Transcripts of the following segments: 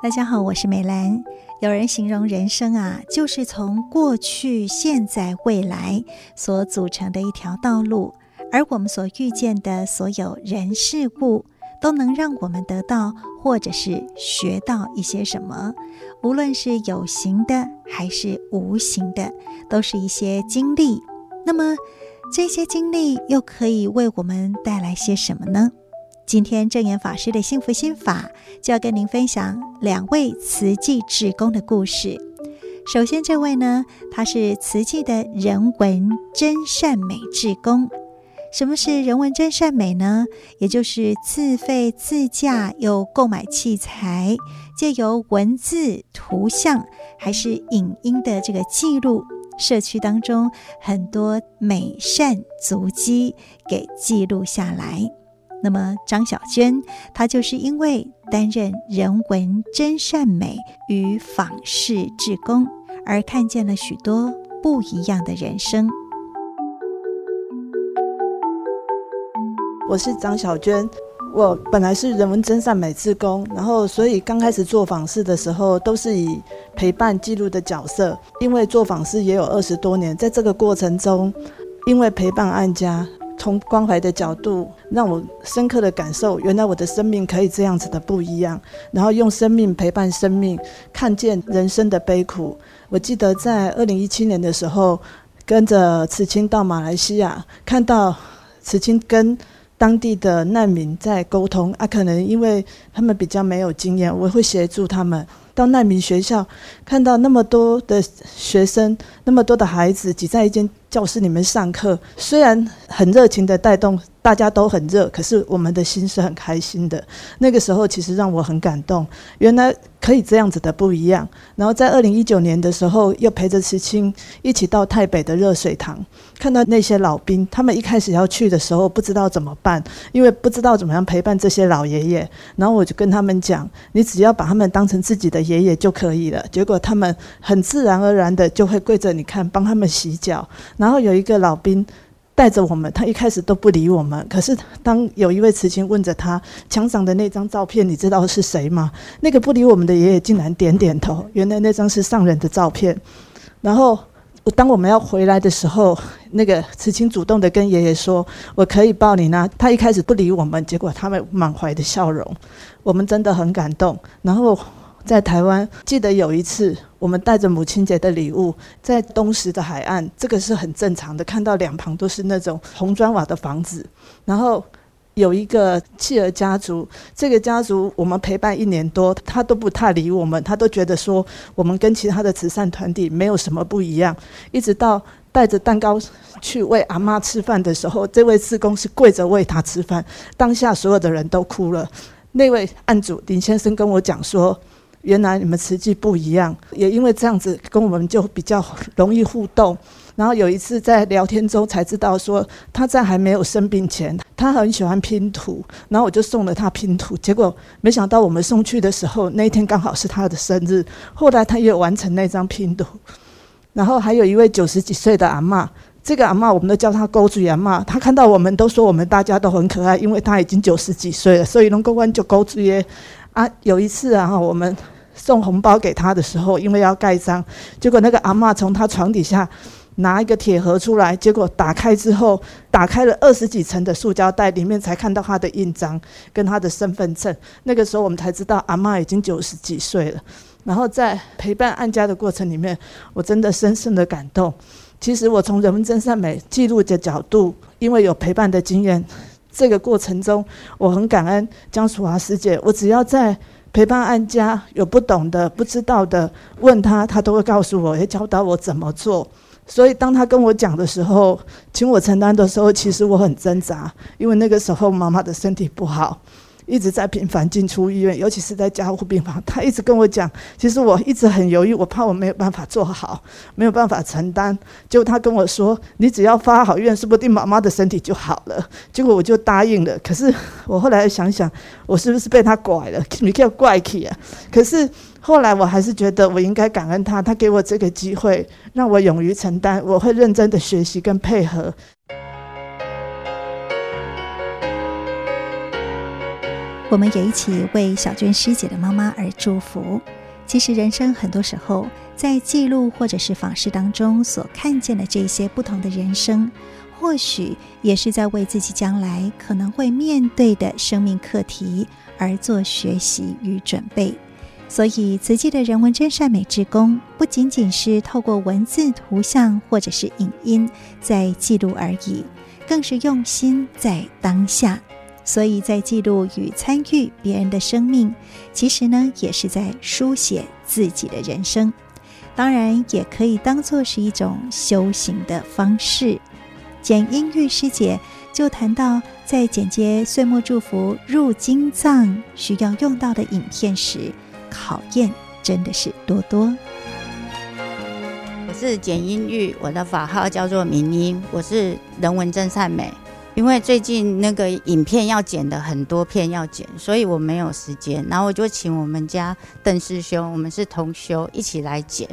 大家好，我是美兰。有人形容人生啊，就是从过去、现在、未来所组成的一条道路，而我们所遇见的所有人事物，都能让我们得到或者是学到一些什么。无论是有形的还是无形的，都是一些经历。那么这些经历又可以为我们带来些什么呢？今天证严法师的幸福心法就要跟您分享两位慈济志工的故事。首先，这位呢，他是慈济的人文真善美志工。什么是人文真善美呢？也就是自费自驾又购买器材，借由文字、图像还是影音的这个记录，社区当中很多美善足迹给记录下来。那么张小娟，她就是因为担任人文真善美与访视志工，而看见了许多不一样的人生。我是张小娟，我本来是人文真善美志工，然后所以刚开始做访视的时候，都是以陪伴记录的角色，因为做访视也有二十多年，在这个过程中，因为陪伴案家。从关怀的角度，让我深刻的感受，原来我的生命可以这样子的不一样。然后用生命陪伴生命，看见人生的悲苦。我记得在二零一七年的时候，跟着慈青到马来西亚，看到慈青跟当地的难民在沟通啊，可能因为他们比较没有经验，我会协助他们。到难民学校，看到那么多的学生，那么多的孩子挤在一间教室里面上课，虽然很热情的带动。大家都很热，可是我们的心是很开心的。那个时候其实让我很感动，原来可以这样子的不一样。然后在二零一九年的时候，又陪着慈青一起到泰北的热水塘，看到那些老兵，他们一开始要去的时候不知道怎么办，因为不知道怎么样陪伴这些老爷爷。然后我就跟他们讲，你只要把他们当成自己的爷爷就可以了。结果他们很自然而然的就会跪着，你看，帮他们洗脚。然后然后有一个老兵。带着我们，他一开始都不理我们。可是当有一位慈青问着他墙上的那张照片，你知道是谁吗？那个不理我们的爷爷竟然点点头。原来那张是上人的照片。然后当我们要回来的时候，那个慈青主动的跟爷爷说：“我可以抱你呢。”他一开始不理我们，结果他们满怀的笑容，我们真的很感动。然后。在台湾，记得有一次，我们带着母亲节的礼物，在东石的海岸，这个是很正常的，看到两旁都是那种红砖瓦的房子，然后有一个企鹅家族，这个家族我们陪伴一年多，他都不太理我们，他都觉得说我们跟其他的慈善团体没有什么不一样，一直到带着蛋糕去喂阿妈吃饭的时候，这位志工是跪着喂他吃饭，当下所有的人都哭了。那位案主林先生跟我讲说。原来你们慈济不一样，也因为这样子跟我们就比较容易互动。然后有一次在聊天中才知道说，他在还没有生病前，他很喜欢拼图，然后我就送了他拼图。结果没想到我们送去的时候，那一天刚好是他的生日。后来他也完成那张拼图。然后还有一位九十几岁的阿嬷，这个阿嬷我们都叫她高祖阿嬷。她看到我们都说我们大家都很可爱，因为她已经九十几岁了，所以能够关就高祖爷。啊，有一次啊，我们送红包给他的时候，因为要盖章，结果那个阿嬷从他床底下拿一个铁盒出来，结果打开之后，打开了二十几层的塑胶袋，里面才看到他的印章跟他的身份证。那个时候我们才知道阿嬷已经九十几岁了。然后在陪伴案家的过程里面，我真的深深的感动。其实我从人文真善美记录的角度，因为有陪伴的经验。这个过程中，我很感恩江淑华师姐。我只要在陪伴安家有不懂的、不知道的，问他，他都会告诉我，也教导我怎么做。所以，当他跟我讲的时候，请我承担的时候，其实我很挣扎，因为那个时候妈妈的身体不好。一直在频繁进出医院，尤其是在加护病房。他一直跟我讲，其实我一直很犹豫，我怕我没有办法做好，没有办法承担。结果他跟我说：“你只要发好愿，说不定妈妈的身体就好了。”结果我就答应了。可是我后来想想，我是不是被他拐了？你叫怪气啊！可是后来我还是觉得我应该感恩他，他给我这个机会，让我勇于承担。我会认真的学习跟配合。我们也一起为小娟师姐的妈妈而祝福。其实人生很多时候，在记录或者是访视当中所看见的这些不同的人生，或许也是在为自己将来可能会面对的生命课题而做学习与准备。所以，慈济的人文真善美之功不仅仅是透过文字、图像或者是影音在记录而已，更是用心在当下。所以在记录与参与别人的生命，其实呢，也是在书写自己的人生。当然，也可以当作是一种修行的方式。简英玉师姐就谈到，在剪接岁末祝福入经藏需要用到的影片时，考验真的是多多。我是简英玉，我的法号叫做明英，我是人文真善美。因为最近那个影片要剪的很多片要剪，所以我没有时间。然后我就请我们家邓师兄，我们是同修，一起来剪。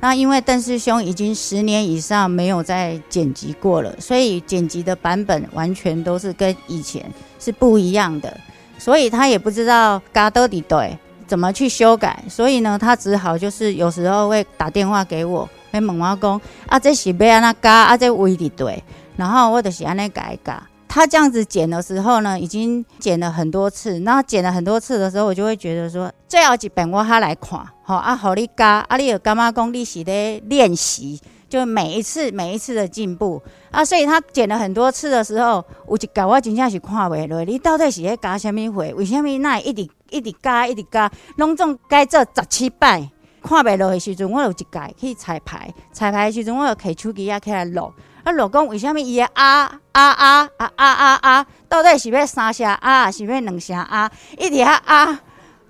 那因为邓师兄已经十年以上没有再剪辑过了，所以剪辑的版本完全都是跟以前是不一样的，所以他也不知道嘎到底对。怎么去修改？所以呢，他只好就是有时候会打电话给我，会问我讲啊，这是要安怎加啊，这位置对，然后我就是安尼改一改。他这样子剪的时候呢，已经剪了很多次。那剪了很多次的时候，我就会觉得说，最后一遍我他来看，好啊，好你加啊，你有干嘛讲你是咧练习？就每一次每一次的进步啊，所以他剪了很多次的时候，有一改我真正是看不落，你到底是在加什么货？为什么那一直一直加一直加，拢总改做十七摆，看不落的时阵，我有一改去彩排，彩排的时阵，我有开手机啊起来录，啊老公为什么伊个啊啊啊啊啊啊啊，到底是要三声啊，是要两声啊，一直啊啊，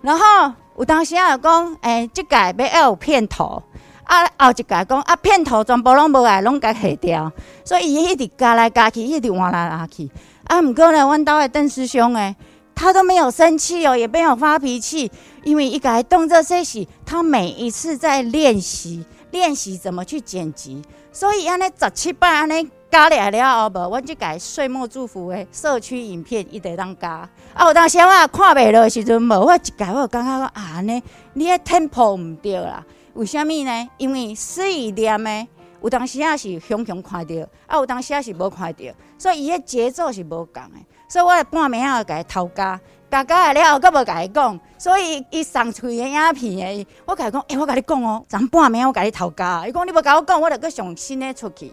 然后有当时啊讲，诶、欸，这改要有片头。啊，后一个讲啊，片头全部拢无来，拢甲下掉，所以伊一直加来加去，一直换来换去。啊，毋过呢，阮兜的邓师兄诶，他都没有生气哦，也没有发脾气，因为伊个动作说是，他每一次在练习，练习怎么去剪辑，所以安尼十七八安尼加了了后无，阮即个岁末祝福的社区影片一直当加。啊，有当时我看袂落时阵无，我一个我感觉讲啊，安尼你的 tempo 毋对啦。为什么呢？因为四意念的，有当时也是雄雄看到，啊，有当时也是无看到，所以伊的节奏是无共的。所以我半暝啊，甲伊偷加，加加了后，阁无甲伊讲。所以伊送出的影片的，我甲伊讲，诶、我甲你讲哦，昨半暝我甲你偷加。伊讲你无甲我讲，我着阁上新的出去。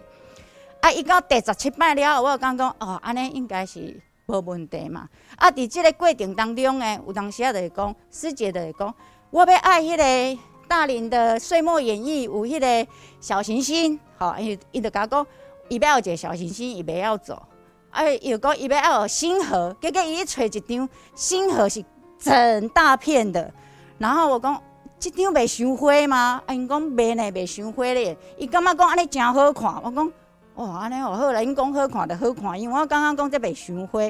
啊，伊到第十七摆了后，我就讲讲，哦，安尼应该是无问题嘛。啊，伫即个过程当中呢，有当时啊，着会讲师姐着会讲，我要爱迄个。大林的岁末演义有迄个小行星，好，伊伊就甲我讲，伊要有一个小行星，伊袂要走，哎，又讲伊要有星河，结果伊一找一张星河是整大片的，然后我讲，这张袂伤花吗？因讲袂呢，袂伤花咧，伊感觉讲安尼真好看，我讲，哦，安尼哦好啦，因讲好看就好看，因为我刚刚讲这袂伤花，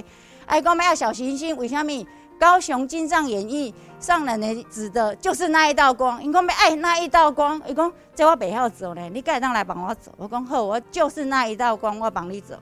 哎，讲要小行星，为虾米？高雄金藏演艺上人的指的就是那一道光，因讲要爱那一道光，伊讲这我袂晓走呢，你该当来帮我走。我讲好，我就是那一道光，我帮你走。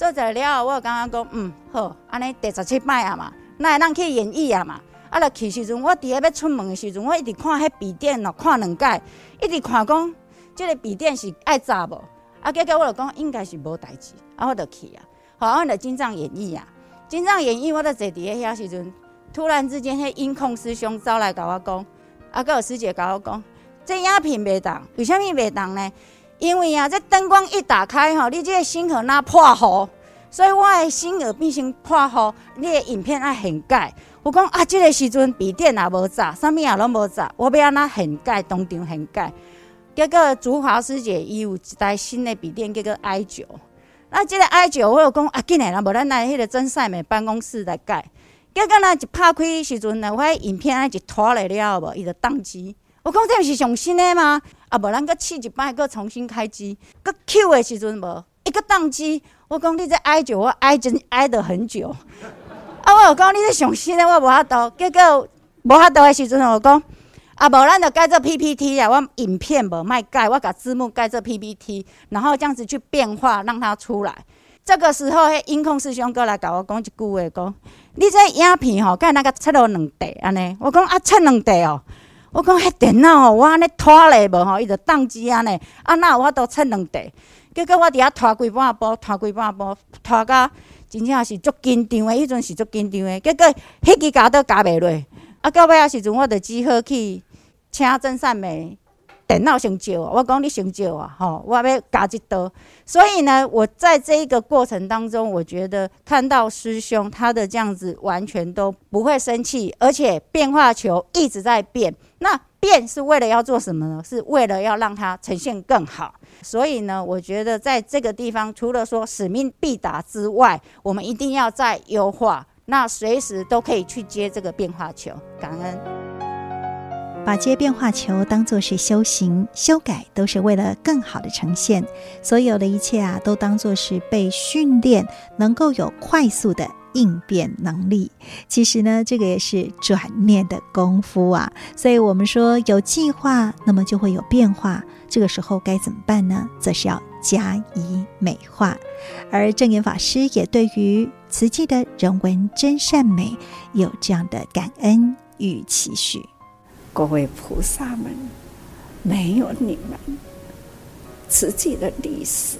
做在了后，我感觉讲嗯好，安尼第十七摆啊嘛，那会当去演绎啊嘛。啊，着去时阵，我伫咧要出门的时阵，我一直看迄笔电咯，看两届，一直看讲这个笔电是爱炸无？啊，结果我就讲应该是无代志，啊，我就去啊。好，我着经藏演绎啊，经藏演绎，我着坐伫遐时阵。突然之间，迄音控师兄走来甲我讲，啊，个有师姐甲我讲，这影片袂当，为虾米袂当呢？因为啊，这灯光一打开吼，你这个星河那破糊，所以我的星河变成破糊，你的影片爱很盖。我讲啊，这个时阵笔电也无炸，啥物也拢无炸，我要安那很盖，当场很盖。结果竹华师姐伊有一台新的笔电，叫做 i 九，那这个 i 九，我有讲啊，紧来啦，无咱来迄个真善美办公室来盖。结果呢，一拍开时阵呢，我影片啊一拖来了无，伊就宕机。我讲这毋是上新的吗？啊，无咱搁试一摆，搁重新开机。搁 Q 的时阵无，一个宕机。我讲你这挨久，我挨真挨得很久。啊，我有讲你这上新的，我无法度。结果无法度的时阵，我讲啊，无咱就改做 PPT 啊，我影片无卖改，我甲字幕改做 PPT，然后这样子去变化让它出来。这个时候，迄音控师兄过来甲我讲一句话，讲你这影片吼，干那个切了两地安尼。我讲啊，切两地哦。我讲迄电脑哦，我安尼拖咧无吼，伊就宕机安尼。啊，那我都切两块。结果我伫遐拖几半步，拖几半步，拖到真正是足紧张的。迄阵是足紧张的。结果迄支胶都加袂落。啊，到尾啊时阵，我就只好去请真善美。电脑先借我，我讲你先借我，吼，我要加一刀。所以呢，我在这一个过程当中，我觉得看到师兄他的这样子，完全都不会生气，而且变化球一直在变。那变是为了要做什么呢？是为了要让它呈现更好。所以呢，我觉得在这个地方，除了说使命必达之外，我们一定要再优化。那随时都可以去接这个变化球，感恩。把接变化球当作是修行，修改都是为了更好的呈现。所有的一切啊，都当作是被训练，能够有快速的应变能力。其实呢，这个也是转念的功夫啊。所以我们说有计划，那么就会有变化。这个时候该怎么办呢？则是要加以美化。而证严法师也对于慈济的人文真善美有这样的感恩与期许。各位菩萨们，没有你们，慈济的历史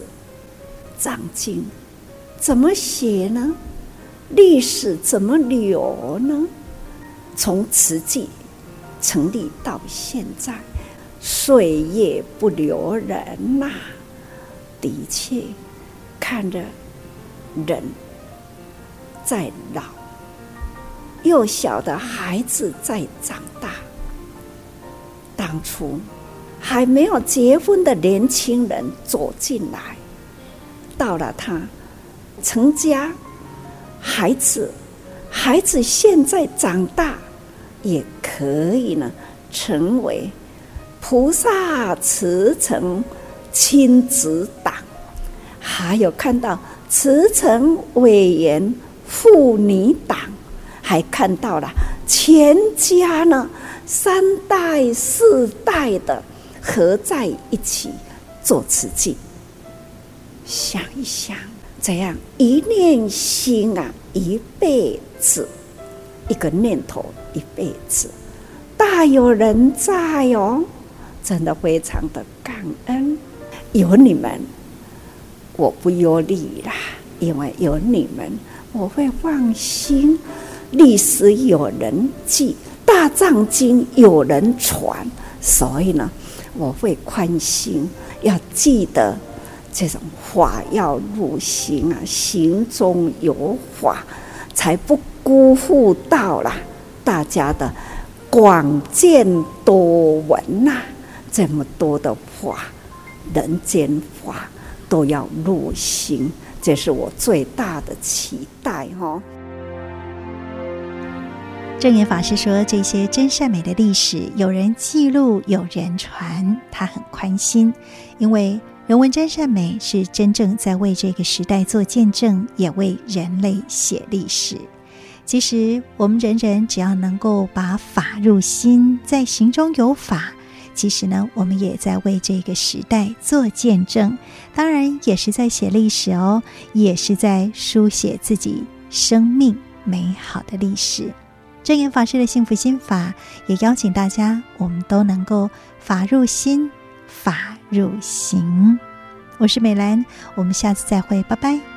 藏经怎么写呢？历史怎么流呢？从慈济成立到现在，岁月不留人呐、的确，看着人在老，幼小的孩子在长大。当初还没有结婚的年轻人走进来，到了他成家，孩子，孩子现在长大，也可以呢，成为菩萨慈诚亲子党，还有看到慈诚委员妇女党，还看到了全家呢。三代四代的合在一起做慈济，想一想，这样？一念心啊，一辈子，一个念头一辈子，大有人在哦，真的非常的感恩，有你们，我不忧虑啦，因为有你们，我会放心，历史有人记。大藏经有人传，所以呢，我会宽心，要记得这种法要入心啊，心中有法，才不辜负到了大家的广见多闻呐、啊。这么多的法，人间法都要入心，这是我最大的期待哈。证严法师说：“这些真善美的历史，有人记录，有人传，他很宽心，因为人文真善美是真正在为这个时代做见证，也为人类写历史。其实，我们人人只要能够把法入心，在行中有法，其实呢，我们也在为这个时代做见证，当然也是在写历史哦，也是在书写自己生命美好的历史。”证严法师的幸福心法，也邀请大家，我们都能够法入心，法入行。我是美兰，我们下次再会，拜拜。